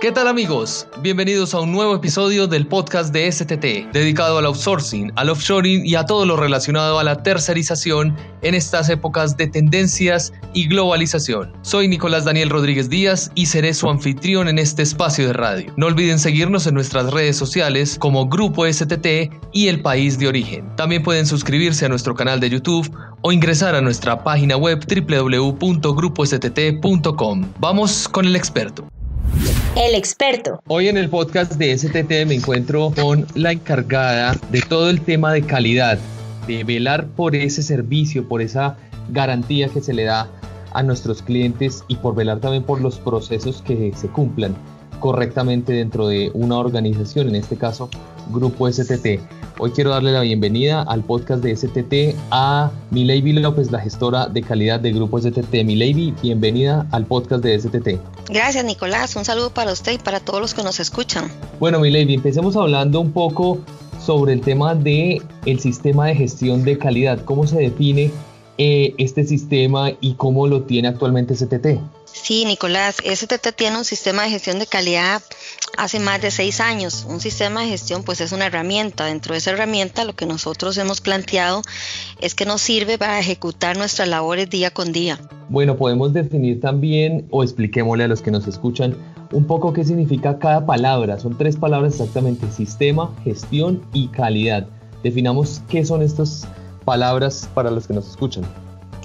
¿Qué tal amigos? Bienvenidos a un nuevo episodio del podcast de STT, dedicado al outsourcing, al offshoring y a todo lo relacionado a la tercerización en estas épocas de tendencias y globalización. Soy Nicolás Daniel Rodríguez Díaz y seré su anfitrión en este espacio de radio. No olviden seguirnos en nuestras redes sociales como Grupo STT y El País de Origen. También pueden suscribirse a nuestro canal de YouTube o ingresar a nuestra página web www.grupostt.com. Vamos con el experto. El experto. Hoy en el podcast de STT me encuentro con la encargada de todo el tema de calidad, de velar por ese servicio, por esa garantía que se le da a nuestros clientes y por velar también por los procesos que se cumplan correctamente dentro de una organización, en este caso Grupo STT. Hoy quiero darle la bienvenida al podcast de STT a Milady López, la gestora de calidad de Grupo STT. Milady, bienvenida al podcast de STT. Gracias, Nicolás. Un saludo para usted y para todos los que nos escuchan. Bueno, Milady, empecemos hablando un poco sobre el tema de el sistema de gestión de calidad. ¿Cómo se define eh, este sistema y cómo lo tiene actualmente STT? Sí, Nicolás, STT tiene un sistema de gestión de calidad hace más de seis años. Un sistema de gestión pues es una herramienta. Dentro de esa herramienta lo que nosotros hemos planteado es que nos sirve para ejecutar nuestras labores día con día. Bueno, podemos definir también o expliquémosle a los que nos escuchan un poco qué significa cada palabra. Son tres palabras exactamente, sistema, gestión y calidad. Definamos qué son estas palabras para los que nos escuchan.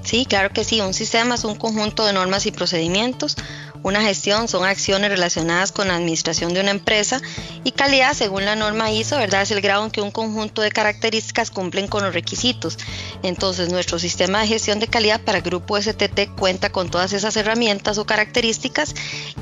Sí, claro que sí. Un sistema es un conjunto de normas y procedimientos. Una gestión son acciones relacionadas con la administración de una empresa y calidad, según la norma ISO, ¿verdad? Es el grado en que un conjunto de características cumplen con los requisitos. Entonces, nuestro sistema de gestión de calidad para Grupo STT cuenta con todas esas herramientas o características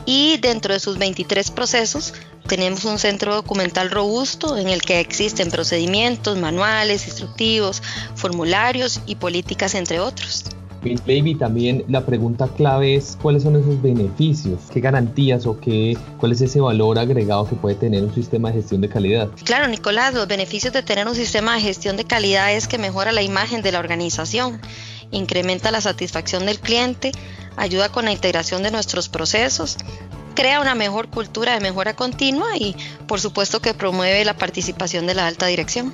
y dentro de sus 23 procesos tenemos un centro documental robusto en el que existen procedimientos, manuales, instructivos, formularios y políticas, entre otros. Baby, también la pregunta clave es cuáles son esos beneficios, qué garantías o qué, cuál es ese valor agregado que puede tener un sistema de gestión de calidad. Claro, Nicolás, los beneficios de tener un sistema de gestión de calidad es que mejora la imagen de la organización, incrementa la satisfacción del cliente, ayuda con la integración de nuestros procesos, crea una mejor cultura de mejora continua y por supuesto que promueve la participación de la alta dirección.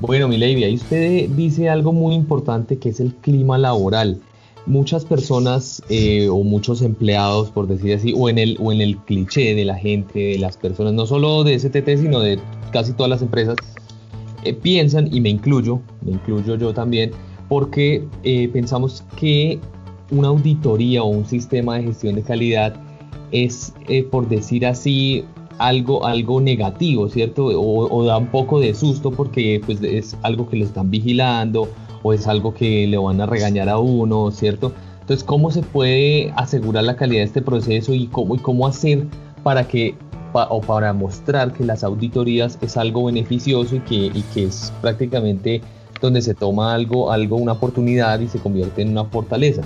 Bueno, mi lady, ahí usted dice algo muy importante que es el clima laboral. Muchas personas eh, o muchos empleados, por decir así, o en, el, o en el cliché de la gente, de las personas, no solo de STT, sino de casi todas las empresas, eh, piensan, y me incluyo, me incluyo yo también, porque eh, pensamos que una auditoría o un sistema de gestión de calidad es, por decir así, algo, algo negativo, ¿cierto? O, da un poco de susto porque pues, es algo que lo están vigilando o es algo que le van a regañar a uno, ¿cierto? Entonces, ¿cómo se puede asegurar la calidad de este proceso y cómo, cómo hacer para que o para mostrar que las auditorías es algo beneficioso y que, y que es prácticamente donde se toma algo, algo, una oportunidad y se convierte en una fortaleza?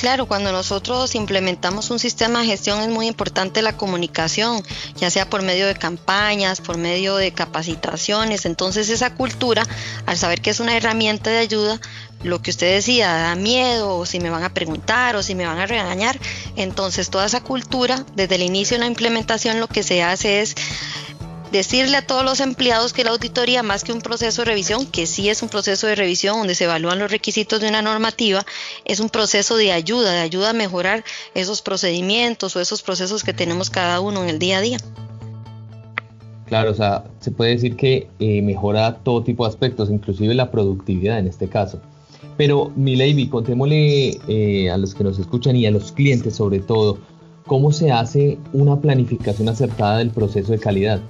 Claro, cuando nosotros implementamos un sistema de gestión es muy importante la comunicación, ya sea por medio de campañas, por medio de capacitaciones. Entonces esa cultura, al saber que es una herramienta de ayuda, lo que usted decía, da miedo, o si me van a preguntar, o si me van a regañar. Entonces toda esa cultura, desde el inicio de la implementación, lo que se hace es decirle a todos los empleados que la auditoría, más que un proceso de revisión, que sí es un proceso de revisión donde se evalúan los requisitos de una normativa, es un proceso de ayuda, de ayuda a mejorar esos procedimientos o esos procesos que tenemos cada uno en el día a día. Claro, o sea, se puede decir que eh, mejora todo tipo de aspectos, inclusive la productividad en este caso. Pero, Milady, contémosle eh, a los que nos escuchan y a los clientes sobre todo, ¿cómo se hace una planificación acertada del proceso de calidad?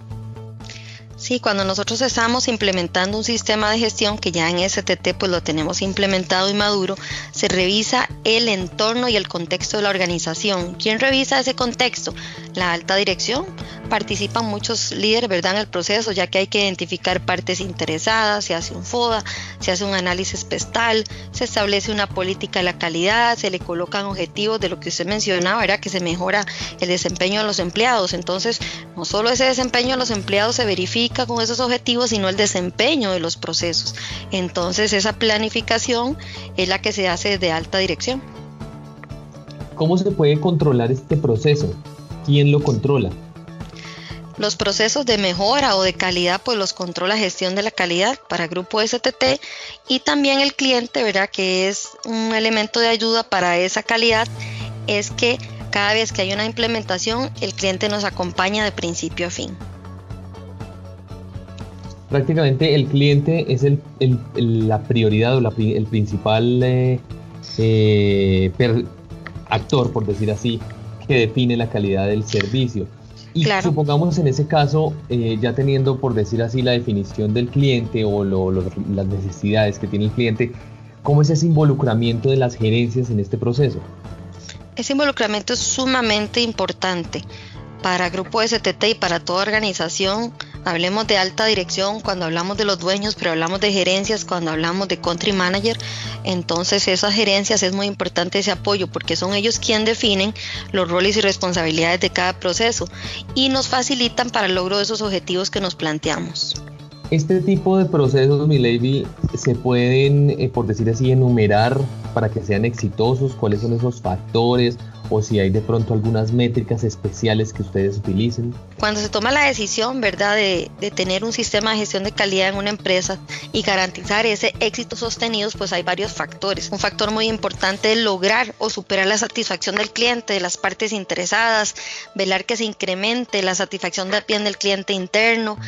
Sí, cuando nosotros estamos implementando un sistema de gestión que ya en STT pues lo tenemos implementado y maduro, se revisa el entorno y el contexto de la organización. ¿Quién revisa ese contexto? La alta dirección. Participan muchos líderes, ¿verdad?, en el proceso, ya que hay que identificar partes interesadas, se hace un FODA, se hace un análisis pestal, se establece una política de la calidad, se le colocan objetivos de lo que usted mencionaba, era que se mejora el desempeño de los empleados. Entonces, no solo ese desempeño de los empleados se verifica con esos objetivos, sino el desempeño de los procesos. Entonces, esa planificación es la que se hace de alta dirección. ¿Cómo se puede controlar este proceso? ¿Quién lo controla? Los procesos de mejora o de calidad, pues los controla gestión de la calidad para Grupo STT y también el cliente, ¿verdad? Que es un elemento de ayuda para esa calidad, es que cada vez que hay una implementación, el cliente nos acompaña de principio a fin. Prácticamente el cliente es el, la prioridad o el principal eh, eh, actor, por decir así, que define la calidad del servicio. Y supongamos en ese caso, eh, ya teniendo, por decir así, la definición del cliente o las necesidades que tiene el cliente, ¿cómo es ese involucramiento de las gerencias en este proceso? Ese involucramiento es sumamente importante para Grupo STT y para toda organización Hablemos de alta dirección cuando hablamos de los dueños, pero hablamos de gerencias cuando hablamos de country manager. Entonces esas gerencias es muy importante ese apoyo porque son ellos quienes definen los roles y responsabilidades de cada proceso y nos facilitan para el logro de esos objetivos que nos planteamos. Este tipo de procesos, mi lady, se pueden, eh, por decir así, enumerar para que sean exitosos. ¿Cuáles son esos factores o si hay de pronto algunas métricas especiales que ustedes utilicen. Cuando se toma la decisión, ¿verdad?, de, tener un sistema de gestión de calidad en una empresa y garantizar ese éxito sostenido, pues hay varios factores. Un factor muy importante es lograr o superar la satisfacción del cliente, de las partes interesadas, velar que se incremente la satisfacción de bien del cliente interno,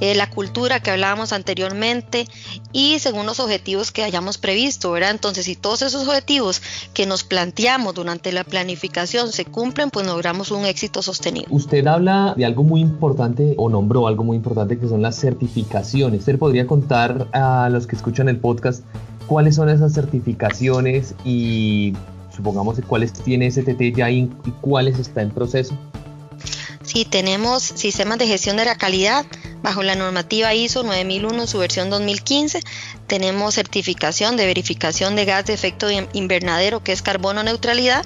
eh, la cultura que hablábamos anteriormente y según los objetivos que hayamos previsto, ¿verdad? Entonces, si todos esos objetivos que nos planteamos durante la planificación se cumplen, pues logramos un éxito sostenido. Usted habla de algo muy importante o nombró algo muy importante que son las certificaciones. ¿Usted podría contar a los que escuchan el podcast cuáles son esas certificaciones y supongamos cuáles tiene STT ya y cuáles está en proceso? Sí, tenemos sistemas de gestión de la calidad bajo la normativa ISO 9001, su versión 2015. Tenemos certificación de verificación de gas de efecto invernadero, que es carbono neutralidad.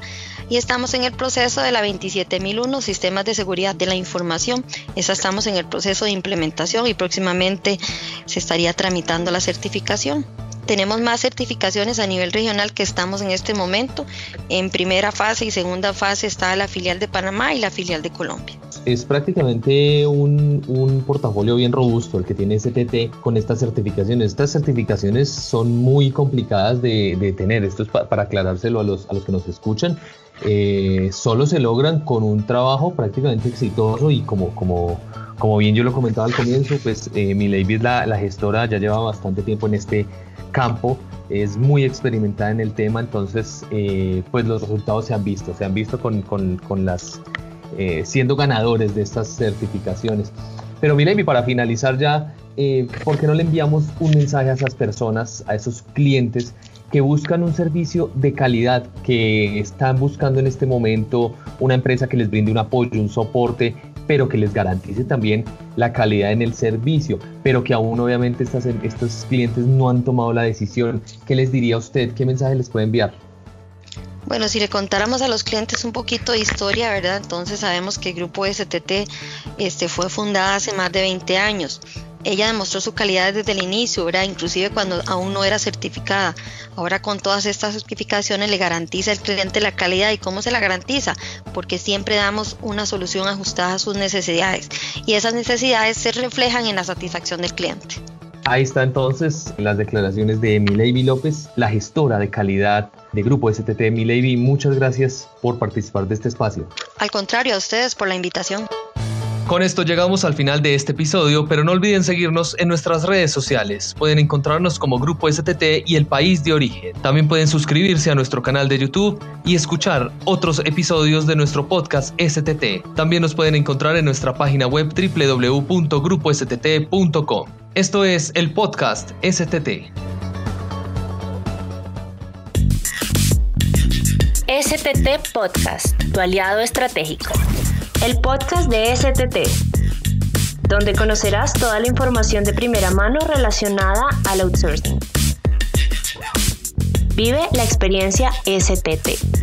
Y estamos en el proceso de la 27001, sistemas de seguridad de la información. Esa estamos en el proceso de implementación y próximamente se estaría tramitando la certificación. Tenemos más certificaciones a nivel regional que estamos en este momento. En primera fase y segunda fase está la filial de Panamá y la filial de Colombia. Es prácticamente un, portafolio bien robusto el que tiene STT con estas certificaciones. Estas certificaciones son muy complicadas de, tener. Esto es para aclarárselo a los, a los que nos escuchan. Eh, solo se logran con un trabajo prácticamente exitoso y como, como, como bien yo lo comentaba al comienzo, pues eh, mi lady es la, la gestora, ya lleva bastante tiempo en este campo, es muy experimentada en el tema, entonces eh, pues los resultados se han visto, se han visto con, con, las eh, siendo ganadores de estas certificaciones. Pero Milemi, para finalizar ya, eh, ¿por qué no le enviamos un mensaje a esas personas, a esos clientes que buscan un servicio de calidad, que están buscando en este momento una empresa que les brinde un apoyo, un soporte, pero que les garantice también la calidad en el servicio, pero que aún obviamente estos clientes no han tomado la decisión. ¿Qué les diría usted? ¿Qué mensaje les puede enviar? Bueno, si le contáramos a los clientes un poquito de historia, ¿verdad? Entonces sabemos que el grupo STT este, fue fundada hace más de 20 años ella demostró su calidad desde el inicio, ¿verdad? inclusive cuando aún no era certificada. Ahora con todas estas certificaciones le garantiza al cliente la calidad y cómo se la garantiza, porque siempre damos una solución ajustada a sus necesidades y esas necesidades se reflejan en la satisfacción del cliente. Ahí está entonces las declaraciones de Milady López, la gestora de calidad de Grupo STT. Milady, muchas gracias por participar de este espacio. Al contrario, a ustedes por la invitación. Con esto llegamos al final de este episodio, pero no olviden seguirnos en nuestras redes sociales. Pueden encontrarnos como Grupo STT y El País de Origen. También pueden suscribirse a nuestro canal de YouTube y escuchar otros episodios de nuestro podcast STT. También nos pueden encontrar en nuestra página web www.grupostt.com. Esto es el podcast STT. STT Podcast, tu aliado estratégico el podcast de STT, donde conocerás toda la información de primera mano relacionada al outsourcing. Vive la experiencia STT.